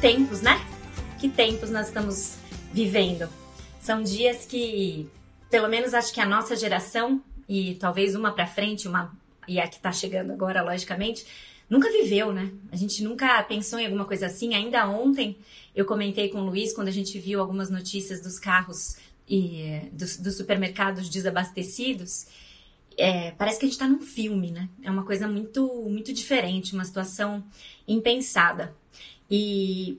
Tempos, né? Que tempos nós estamos vivendo. São dias que, pelo menos acho que a nossa geração e talvez uma para frente, uma e a que está chegando agora, logicamente, nunca viveu, né? A gente nunca pensou em alguma coisa assim. Ainda ontem eu comentei com o Luiz quando a gente viu algumas notícias dos carros e dos, dos supermercados desabastecidos. É, parece que a gente está num filme, né? É uma coisa muito, muito diferente, uma situação impensada. E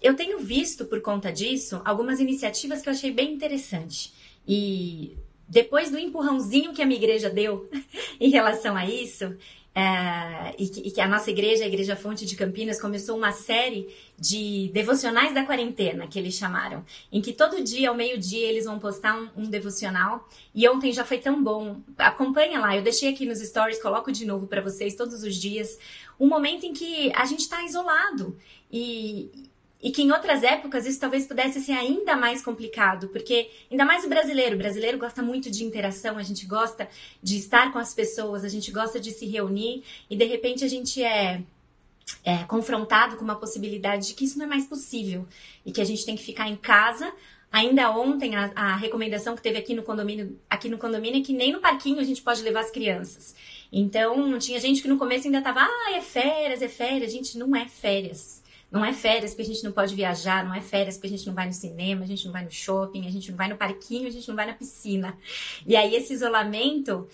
eu tenho visto, por conta disso, algumas iniciativas que eu achei bem interessante. E depois do empurrãozinho que a minha igreja deu em relação a isso, é, e, que, e, que, a nossa igreja, a Igreja Fonte de Campinas, começou uma série de devocionais da quarentena, que eles chamaram, em que todo dia, ao meio-dia, eles vão postar um, um, devocional. E ontem já foi tão bom. Acompanha lá, eu deixei aqui nos stories, coloco de novo para vocês todos os dias, um momento em que a gente está isolado. E, e que em outras épocas isso talvez pudesse ser ainda mais complicado, porque ainda mais o brasileiro, o brasileiro gosta muito de interação, a gente gosta de estar com as pessoas, a gente gosta de se reunir e de repente a gente é, é confrontado com uma possibilidade de que isso não é mais possível e que a gente tem que ficar em casa. Ainda ontem a, a recomendação que teve aqui no condomínio, aqui no condomínio é que nem no parquinho a gente pode levar as crianças. Então, tinha gente que no começo ainda tava, ah, é férias, é férias. Gente, não é férias. Não é férias porque a gente não pode viajar, não é férias porque a gente não vai no cinema, a gente não vai no shopping, a gente não vai no parquinho, a gente não vai na piscina. E aí esse isolamento,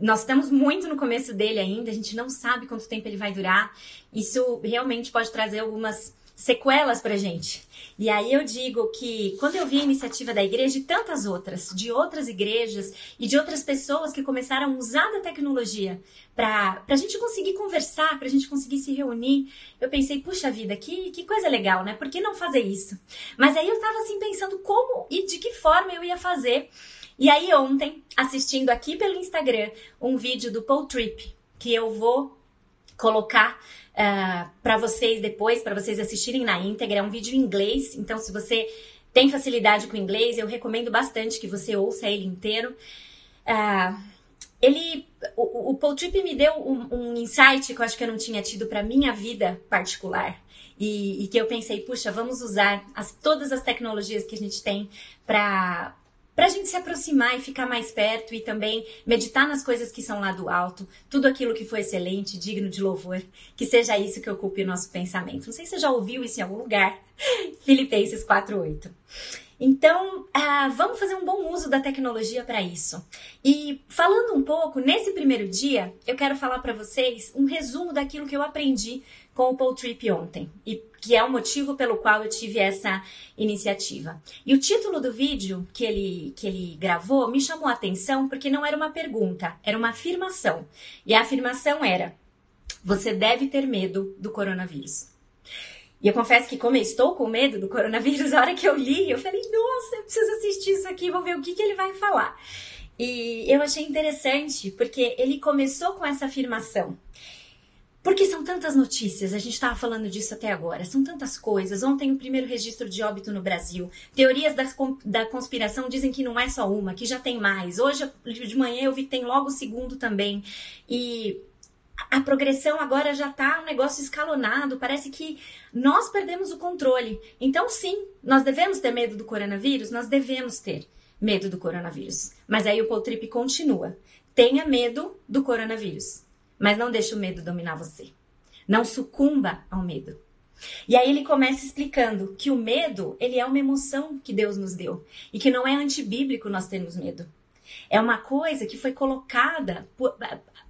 nós estamos muito no começo dele ainda, a gente não sabe quanto tempo ele vai durar. Isso realmente pode trazer algumas sequelas pra gente. E aí eu digo que quando eu vi a iniciativa da igreja e tantas outras, de outras igrejas e de outras pessoas que começaram a usar da tecnologia para a gente conseguir conversar, para a gente conseguir se reunir, eu pensei, puxa vida, que, que coisa legal, né? Por que não fazer isso? Mas aí eu tava assim pensando como e de que forma eu ia fazer. E aí ontem, assistindo aqui pelo Instagram um vídeo do Paul Tripp, que eu vou colocar uh, ah, para vocês depois, para vocês assistirem na íntegra. É um vídeo em inglês, então se você tem facilidade com inglês, eu recomendo bastante que você ouça ele inteiro. Uh, ele, o, o Paul Tripp me deu um, um, insight que eu acho que eu não tinha tido para minha vida particular. E, e, que eu pensei, puxa, vamos usar as, todas as tecnologias que a gente tem para para a gente se aproximar e ficar mais perto e também meditar nas coisas que são lá do alto, tudo aquilo que foi excelente, digno de louvor, que seja isso que ocupe o nosso pensamento. Não sei se você já ouviu isso em algum lugar, Filipenses 4:8. Então, ah, vamos fazer um bom uso da tecnologia para isso. E falando um pouco, nesse primeiro dia, eu quero falar para vocês um resumo daquilo que eu aprendi com o Paul Tripp ontem, e que é o motivo pelo qual eu tive essa iniciativa. E o título do vídeo que ele, que ele gravou me chamou a atenção porque não era uma pergunta, era uma afirmação. E a afirmação era: você deve ter medo do coronavírus. E eu confesso que, como eu estou com medo do coronavírus, a hora que eu li, eu falei, nossa, eu preciso assistir isso aqui, vou ver o que, que ele vai falar. E eu achei interessante, porque ele começou com essa afirmação. Porque são tantas notícias, a gente estava falando disso até agora, são tantas coisas. Ontem, o primeiro registro de óbito no Brasil. Teorias da, da conspiração dizem que não é só uma, que já tem mais. Hoje, de manhã, eu vi que tem logo o segundo também. E a progressão agora já está um negócio escalonado, parece que nós perdemos o controle. Então, sim, nós devemos ter medo do coronavírus? Nós devemos ter medo do coronavírus. Mas aí o Paul Tripp continua. Tenha medo do coronavírus, mas não deixe o medo dominar você. Não sucumba ao medo. E aí ele começa explicando que o medo, ele é uma emoção que Deus nos deu e que não é antibíblico nós termos medo. É uma coisa que foi colocada por,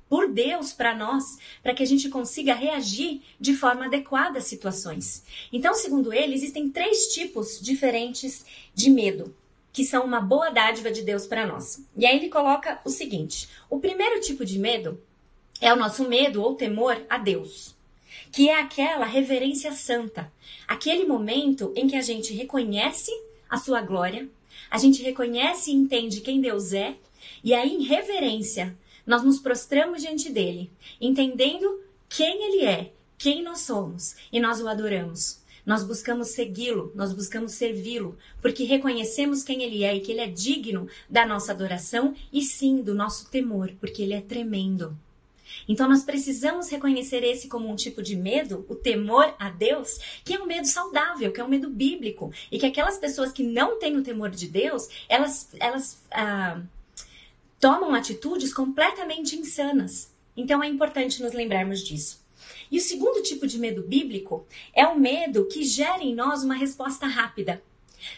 por Deus para nós, para que a gente consiga reagir de forma adequada às situações. Então, segundo ele, existem três tipos diferentes de medo, que são uma boa dádiva de Deus para nós. E aí ele coloca o seguinte: o primeiro tipo de medo é o nosso medo ou temor a Deus que é aquela reverência santa, aquele momento em que a gente reconhece a sua glória, a gente reconhece e entende quem Deus é, e aí em reverência nós nos prostramos diante dele, entendendo quem ele é, quem nós somos, e nós o adoramos. Nós buscamos segui-lo, nós buscamos servi-lo, porque reconhecemos quem ele é e que ele é digno da nossa adoração e sim do nosso temor, porque ele é tremendo. Então nós precisamos reconhecer esse como um tipo de medo, o temor a Deus, que é um medo saudável, que é um medo bíblico, e que aquelas pessoas que não têm o temor de Deus, elas, elas ah, tomam atitudes completamente insanas. Então é importante nos lembrarmos disso. E o segundo tipo de medo bíblico é o medo que gera em nós uma resposta rápida.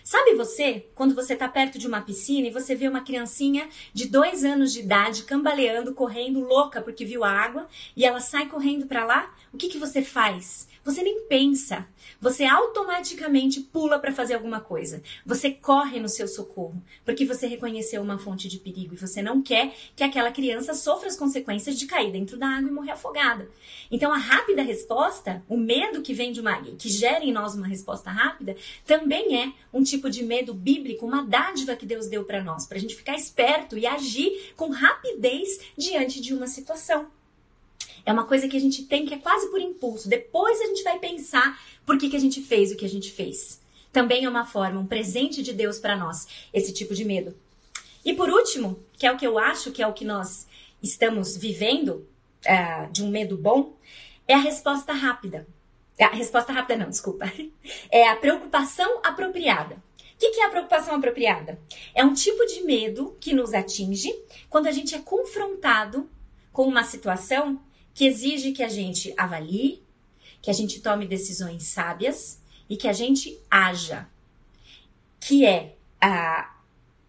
Sabe você, quando você está perto de uma piscina e você vê uma criancinha de dois anos de idade cambaleando, correndo, louca porque viu a água, e ela sai correndo para lá, o que, que você faz? Você nem pensa. Você automaticamente pula para fazer alguma coisa. Você corre no seu socorro, porque você reconheceu uma fonte de perigo e você não quer que aquela criança sofra as consequências de cair dentro da água e morrer afogada. Então a rápida resposta, o medo que vem de uma que gera em nós uma resposta rápida, também é um tipo de medo bíblico, uma dádiva que Deus deu para nós, para a gente ficar esperto e agir com rapidez diante de uma situação. É uma coisa que a gente tem que é quase por impulso. Depois a gente vai pensar por que, que a gente fez o que a gente fez. Também é uma forma, um presente de Deus para nós, esse tipo de medo. E por último, que é o que eu acho que é o que nós estamos vivendo uh, de um medo bom, é a resposta rápida. A resposta rápida não, desculpa. É a preocupação apropriada. O que, que é a preocupação apropriada? É um tipo de medo que nos atinge quando a gente é confrontado com uma situação que exige que a gente avalie, que a gente tome decisões sábias e que a gente haja, que é a,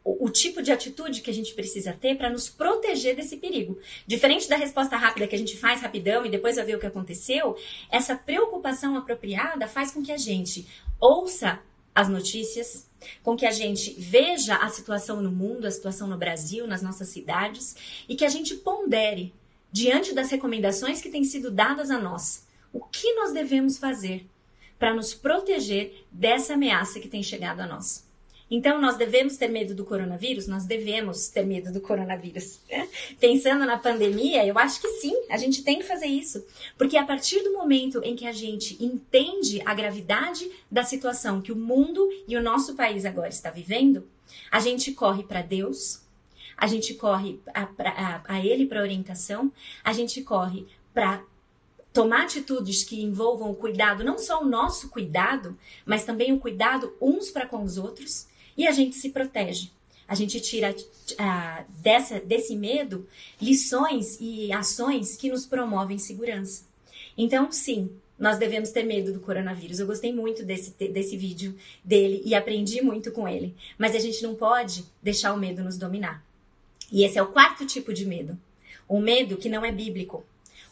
o, tipo de atitude que a gente precisa ter para nos proteger desse perigo. Diferente da resposta rápida que a gente faz rapidão e depois vai ver o que aconteceu, essa preocupação apropriada faz com que a gente ouça as notícias, com que a gente veja a situação no mundo, a situação no Brasil, nas nossas cidades e que a gente pondere diante das recomendações que têm sido dadas a nós, o que nós devemos fazer para nos proteger dessa ameaça que tem chegado a nós? Então, nós devemos ter medo do coronavírus? Nós devemos ter medo do coronavírus. Pensando na pandemia, eu acho que sim, a gente tem que fazer isso. Porque a partir do momento em que a gente entende a gravidade da situação que o mundo e o nosso país agora está vivendo, a gente corre para Deus, a gente corre a, a, a ele para orientação, a gente corre para tomar atitudes que envolvam o cuidado, não só o nosso cuidado, mas também o cuidado uns para com os outros, e a gente se protege. A gente tira uh, dessa, desse medo lições e ações que nos promovem segurança. Então, sim, nós devemos ter medo do coronavírus. Eu gostei muito desse, desse vídeo dele e aprendi muito com ele. Mas a gente não pode deixar o medo nos dominar. E esse é o quarto tipo de medo. O medo que não é bíblico.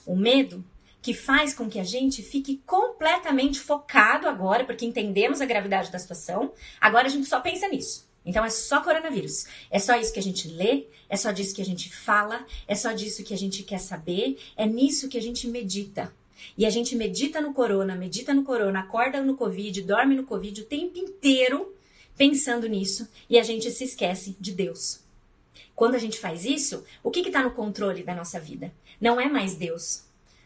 O medo que faz com que a gente fique completamente focado agora, porque entendemos a gravidade da situação, agora a gente só pensa nisso. Então é só coronavírus. É só isso que a gente lê, é só disso que a gente fala, é só disso que a gente quer saber, é nisso que a gente medita. E a gente medita no corona, medita no corona, acorda no Covid, dorme no Covid o tempo inteiro pensando nisso e a gente se esquece de Deus. Quando a gente faz isso, o que está no controle da nossa vida? Não é mais Deus.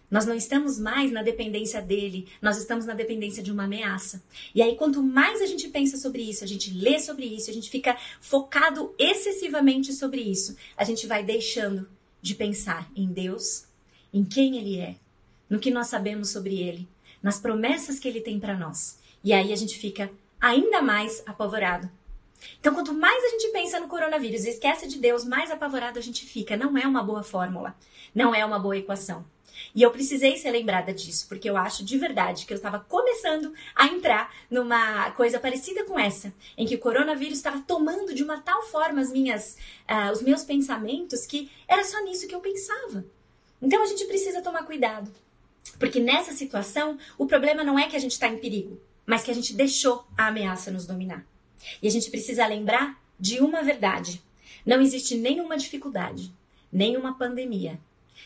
Nós não estamos mais na dependência dele, nós estamos na dependência de uma ameaça. E aí, quanto mais a gente pensa sobre isso, a gente lê sobre isso, a gente fica focado excessivamente sobre isso, a gente vai deixando de pensar em Deus, em quem ele é, no que nós sabemos sobre ele, nas promessas que ele tem para nós. E aí a gente fica ainda mais apavorado então, quanto mais a gente pensa no coronavírus e esquece de Deus, mais apavorado a gente fica. Não é uma boa fórmula, não é uma boa equação. E eu precisei ser lembrada disso, porque eu acho de verdade que eu estava começando a entrar numa coisa parecida com essa, em que o coronavírus estava tomando de uma tal forma as minhas, uh, os meus pensamentos que era só nisso que eu pensava. Então a gente precisa tomar cuidado, porque nessa situação o problema não é que a gente está em perigo, mas que a gente deixou a ameaça nos dominar. E a gente precisa lembrar de uma verdade: não existe nenhuma dificuldade, nenhuma pandemia,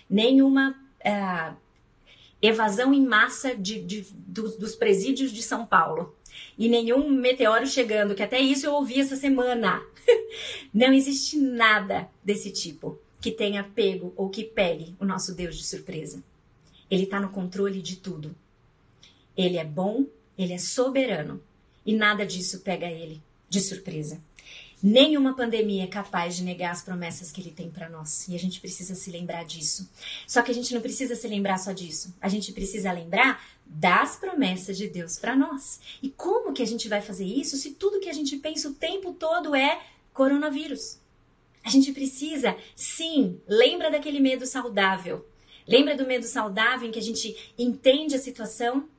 nenhuma. Uh, evasão em massa de, de, dos, dos presídios de São Paulo. E nenhum meteoro chegando, que até isso eu ouvi essa semana. Não existe nada desse tipo que tenha pego ou que pegue o nosso Deus de surpresa. Ele está no controle de tudo. Ele é bom, ele é soberano e nada disso pega ele de surpresa. Nenhuma pandemia é capaz de negar as promessas que ele tem para nós. E a gente precisa se lembrar disso. Só que a gente não precisa se lembrar só disso. A gente precisa lembrar das promessas de Deus para nós. E como que a gente vai fazer isso se tudo que a gente pensa o tempo todo é coronavírus? A gente precisa, sim, lembra daquele medo saudável. Lembra do medo saudável em que a gente entende a situação,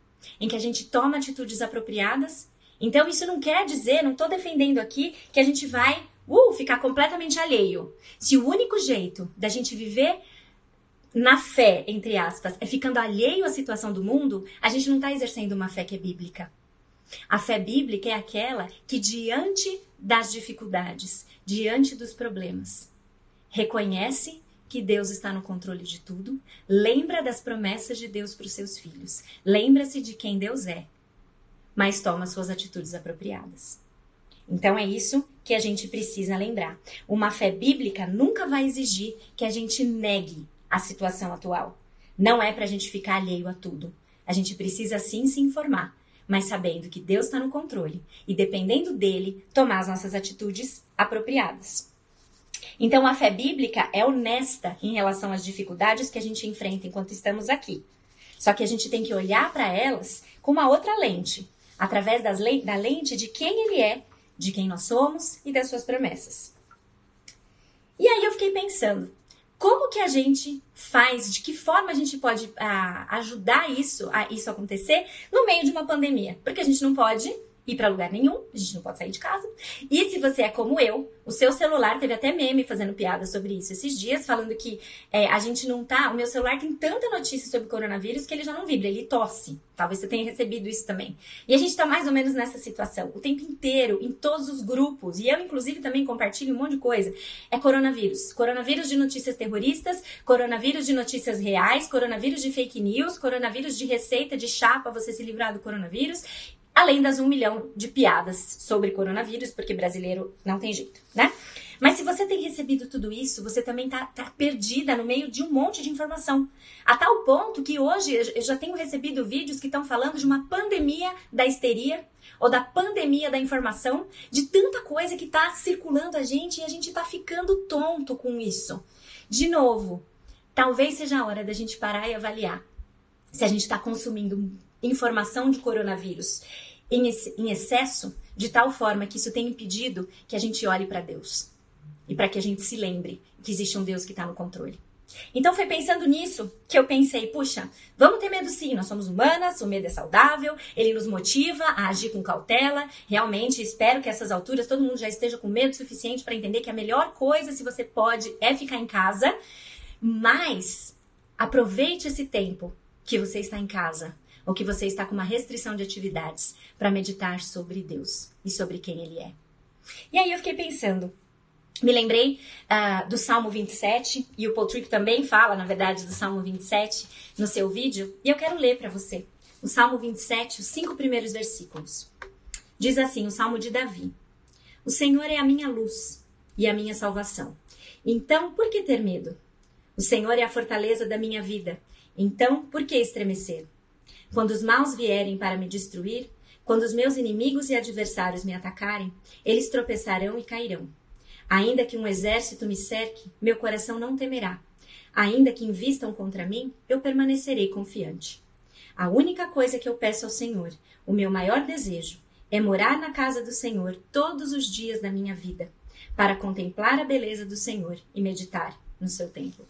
em que a gente toma atitudes apropriadas então, isso não quer dizer, não estou defendendo aqui, que a gente vai uh, ficar completamente alheio. Se o único jeito da gente viver na fé, entre aspas, é ficando alheio à situação do mundo, a gente não está exercendo uma fé que é bíblica. A fé bíblica é aquela que, diante das dificuldades, diante dos problemas, reconhece que Deus está no controle de tudo, lembra das promessas de Deus para os seus filhos, lembra-se de quem Deus é mas toma suas atitudes apropriadas. Então é isso que a gente precisa lembrar. Uma fé bíblica nunca vai exigir que a gente negue a situação atual. Não é para a gente ficar alheio a tudo. A gente precisa sim se informar, mas sabendo que Deus está no controle e dependendo dele, tomar as nossas atitudes apropriadas. Então a fé bíblica é honesta em relação às dificuldades que a gente enfrenta enquanto estamos aqui. Só que a gente tem que olhar para elas com uma outra lente, através le da lente de quem ele é, de quem nós somos e das suas promessas. E aí eu fiquei pensando, como que a gente faz, de que forma a gente pode ah, ajudar isso, a isso acontecer no meio de uma pandemia? Porque a gente não pode ir para lugar nenhum, a gente não pode sair de casa. E se você é como eu, o seu celular teve até meme fazendo piada sobre isso esses dias, falando que é, a gente não tá. O meu celular tem tanta notícia sobre coronavírus que ele já não vibra, ele tosse. Talvez você tenha recebido isso também. E a gente tá mais ou menos nessa situação, o tempo inteiro, em todos os grupos. E eu, inclusive, também compartilho um monte de coisa. É coronavírus. Coronavírus de notícias terroristas, coronavírus de notícias reais, coronavírus de fake news, coronavírus de receita de chá você se livrar do coronavírus além das um milhão de piadas sobre coronavírus, porque brasileiro não tem jeito, né? Mas se você tem recebido tudo isso, você também tá, tá, perdida no meio de um monte de informação. A tal ponto que hoje eu já tenho recebido vídeos que estão falando de uma pandemia da histeria ou da pandemia da informação, de tanta coisa que está circulando a gente e a gente está ficando tonto com isso. De novo, talvez seja a hora da gente parar e avaliar se a gente está consumindo informação de coronavírus em, em excesso, de tal forma que isso tem impedido que a gente olhe para Deus e para que a gente se lembre que existe um Deus que está no controle. Então foi pensando nisso que eu pensei, puxa, vamos ter medo sim, nós somos humanas, o medo é saudável, ele nos motiva a agir com cautela. Realmente espero que essas alturas todo mundo já esteja com medo suficiente para entender que a melhor coisa se você pode é ficar em casa, mas aproveite esse tempo que você está em casa ou que você está com uma restrição de atividades para meditar sobre Deus e sobre quem Ele é. E aí eu fiquei pensando, me lembrei uh, do Salmo 27, e o Paul Tripp também fala, na verdade, do Salmo 27 no seu vídeo, e eu quero ler para você. O Salmo 27, os cinco primeiros versículos. Diz assim: o Salmo de Davi: O Senhor é a minha luz e a minha salvação. Então, por que ter medo? O Senhor é a fortaleza da minha vida. Então, por que estremecer? Quando os maus vierem para me destruir, quando os meus inimigos e adversários me atacarem, eles tropeçarão e cairão. Ainda que um exército me cerque, meu coração não temerá. Ainda que invistam contra mim, eu permanecerei confiante. A única coisa que eu peço ao Senhor, o meu maior desejo, é morar na casa do Senhor todos os dias da minha vida, para contemplar a beleza do Senhor e meditar no seu templo.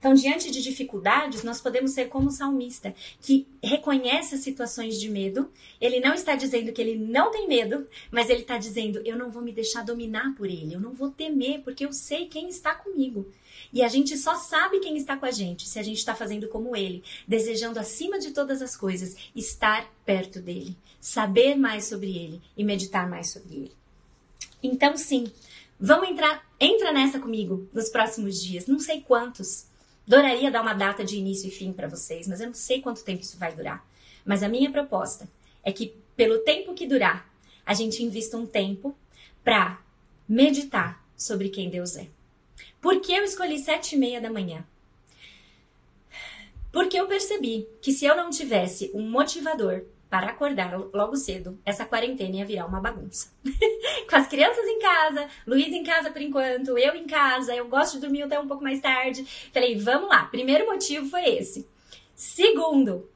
Então, diante de dificuldades, nós podemos ser como o salmista, que reconhece as situações de medo. Ele não está dizendo que ele não tem medo, mas ele está dizendo: eu não vou me deixar dominar por ele, eu não vou temer, porque eu sei quem está comigo. E a gente só sabe quem está com a gente se a gente está fazendo como ele, desejando acima de todas as coisas estar perto dele, saber mais sobre ele e meditar mais sobre ele. Então, sim, vamos entrar, entra nessa comigo nos próximos dias, não sei quantos, Adoraria dar uma data de início e fim para vocês, mas eu não sei quanto tempo isso vai durar. Mas a minha proposta é que, pelo tempo que durar, a gente invista um tempo para meditar sobre quem Deus é. Por que eu escolhi sete e meia da manhã? Porque eu percebi que se eu não tivesse um motivador para acordar logo cedo, essa quarentena ia virar uma bagunça. Com as crianças em casa, Luiz em casa por enquanto, eu em casa, eu gosto de dormir até um pouco mais tarde. Falei, vamos lá. Primeiro motivo foi esse. Segundo,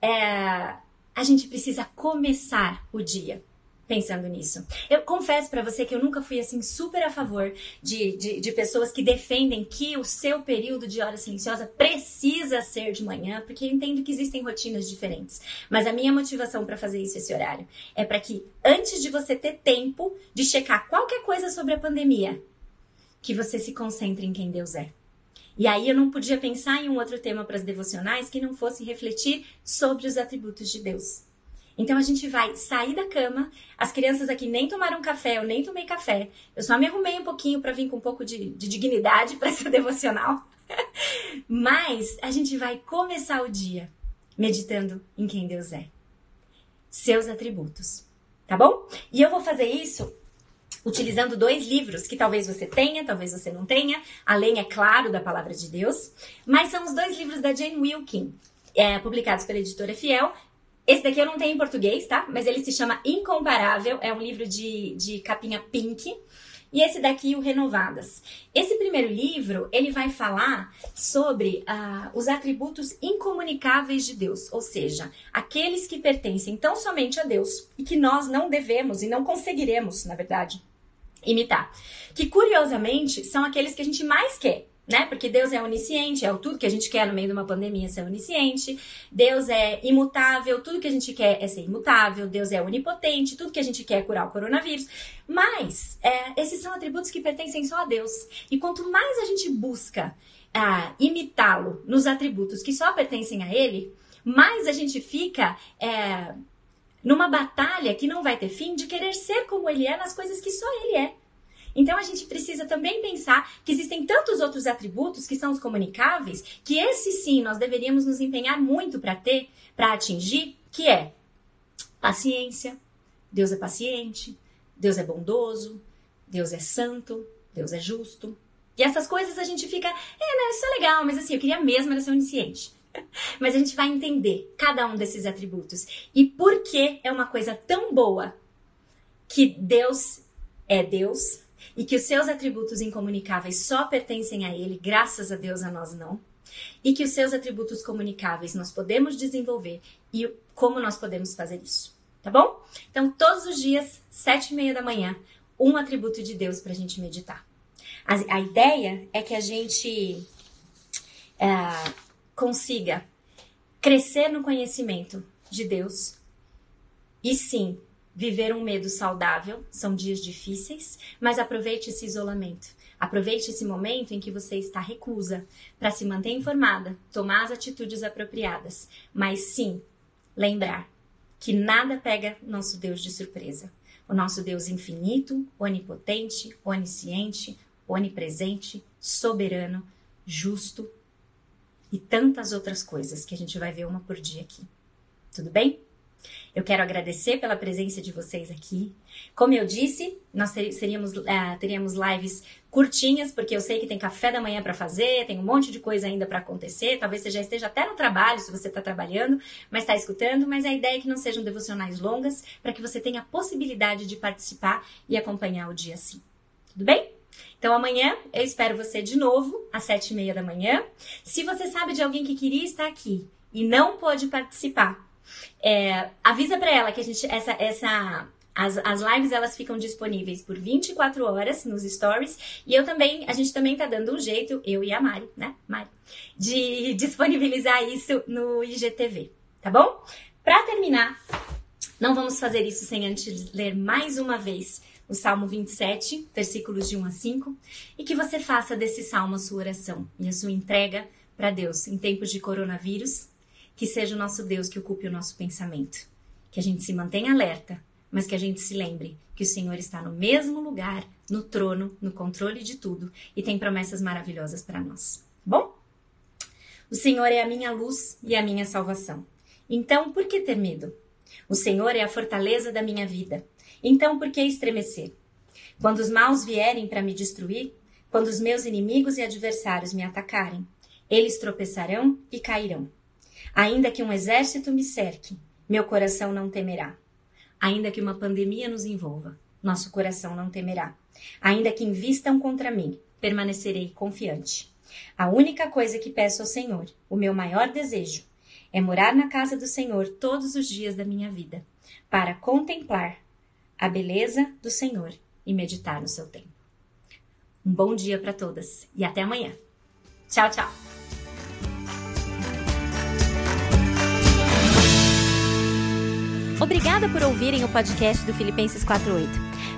é, a gente precisa começar o dia pensando nisso. Eu confesso para você que eu nunca fui assim super a favor de, de, de, pessoas que defendem que o seu período de hora silenciosa precisa ser de manhã, porque eu entendo que existem rotinas diferentes. Mas a minha motivação para fazer isso esse horário é para que antes de você ter tempo de checar qualquer coisa sobre a pandemia, que você se concentre em quem Deus é. E aí eu não podia pensar em um outro tema para as devocionais que não fosse refletir sobre os atributos de Deus. Então a gente vai sair da cama. As crianças aqui nem tomaram café, eu nem tomei café. Eu só me arrumei um pouquinho para vir com um pouco de, de dignidade para essa devocional. Mas a gente vai começar o dia meditando em quem Deus é, seus atributos, tá bom? E eu vou fazer isso utilizando dois livros que talvez você tenha, talvez você não tenha, além, é claro, da palavra de Deus, mas são os dois livros da Jane Wilkin, é, publicados pela editora Fiel, esse daqui eu não tenho em português, tá? Mas ele se chama Incomparável, é um livro de, de capinha pink. E esse daqui, o Renovadas. Esse primeiro livro, ele vai falar sobre uh, os atributos incomunicáveis de Deus, ou seja, aqueles que pertencem tão somente a Deus e que nós não devemos e não conseguiremos, na verdade, imitar. Que curiosamente são aqueles que a gente mais quer né? Porque Deus é onisciente, é tudo que a gente quer no meio de uma pandemia ser onisciente. Deus é imutável, tudo que a gente quer é ser imutável. Deus é onipotente, tudo que a gente quer é curar o coronavírus. Mas é, esses são atributos que pertencem só a Deus. E quanto mais a gente busca ah, imitá-lo nos atributos que só pertencem a Ele, mais a gente fica é, numa batalha que não vai ter fim de querer ser como Ele é nas coisas que só Ele é. Então a gente precisa também pensar que existem tantos outros atributos que são os comunicáveis, que esse sim nós deveríamos nos empenhar muito para ter, para atingir, que é paciência. Deus é paciente, Deus é bondoso, Deus é santo, Deus é justo. E essas coisas a gente fica, é, né, isso é legal, mas assim, eu queria mesmo era ser onisciente. Mas a gente vai entender cada um desses atributos e por que é uma coisa tão boa que Deus é Deus, e que os seus atributos incomunicáveis só pertencem a Ele, graças a Deus a nós não, e que os seus atributos comunicáveis nós podemos desenvolver e como nós podemos fazer isso, tá bom? Então, todos os dias, sete e meia da manhã, um atributo de Deus para a gente meditar. A, a, ideia é que a gente é, consiga crescer no conhecimento de Deus e sim Viver um medo saudável são dias difíceis, mas aproveite esse isolamento. Aproveite esse momento em que você está reclusa para se manter informada, tomar as atitudes apropriadas, mas sim lembrar que nada pega nosso Deus de surpresa. O nosso Deus infinito, onipotente, onisciente, onipresente, soberano, justo e tantas outras coisas que a gente vai ver uma por dia aqui. Tudo bem? Eu quero agradecer pela presença de vocês aqui. Como eu disse, nós teríamos, uh, teríamos lives curtinhas, porque eu sei que tem café da manhã para fazer, tem um monte de coisa ainda para acontecer. Talvez você já esteja até no trabalho, se você está trabalhando, mas está escutando. Mas a ideia é que não sejam devocionais longas, para que você tenha a possibilidade de participar e acompanhar o dia assim. Tudo bem? Então amanhã eu espero você de novo, às sete e meia da manhã. Se você sabe de alguém que queria estar aqui e não pôde participar, é, avisa para ela que a gente essa essa as, as lives elas ficam disponíveis por 24 horas nos stories e eu também a gente também tá dando um jeito eu e a Mari, né, Mari, de disponibilizar isso no IGTV, tá bom? Para terminar, não vamos fazer isso sem antes ler mais uma vez o Salmo 27, versículos de 1 a 5, e que você faça desse salmo a sua oração e a sua entrega para Deus em tempos de coronavírus que seja o nosso Deus que ocupe o nosso pensamento. Que a gente se mantenha alerta, mas que a gente se lembre que o Senhor está no mesmo lugar, no trono, no controle de tudo e tem promessas maravilhosas para nós. Bom? O Senhor é a minha luz e a minha salvação. Então, por que ter medo? O Senhor é a fortaleza da minha vida. Então, por que estremecer? Quando os maus vierem para me destruir, quando os meus inimigos e adversários me atacarem, eles tropeçarão e cairão. Ainda que um exército me cerque, meu coração não temerá. Ainda que uma pandemia nos envolva, nosso coração não temerá. Ainda que invistam contra mim, permanecerei confiante. A única coisa que peço ao Senhor, o meu maior desejo, é morar na casa do Senhor todos os dias da minha vida, para contemplar a beleza do Senhor e meditar no seu tempo. Um bom dia para todas e até amanhã. Tchau, tchau! Obrigada por ouvirem o podcast do Filipenses 48.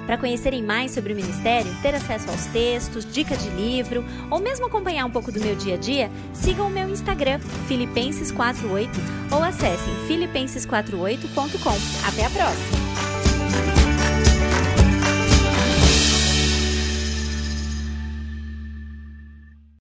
Para conhecerem mais sobre o ministério, ter acesso aos textos, dica de livro ou mesmo acompanhar um pouco do meu dia a dia, sigam o meu Instagram, Filipenses48 ou acessem filipenses48.com. Até a próxima!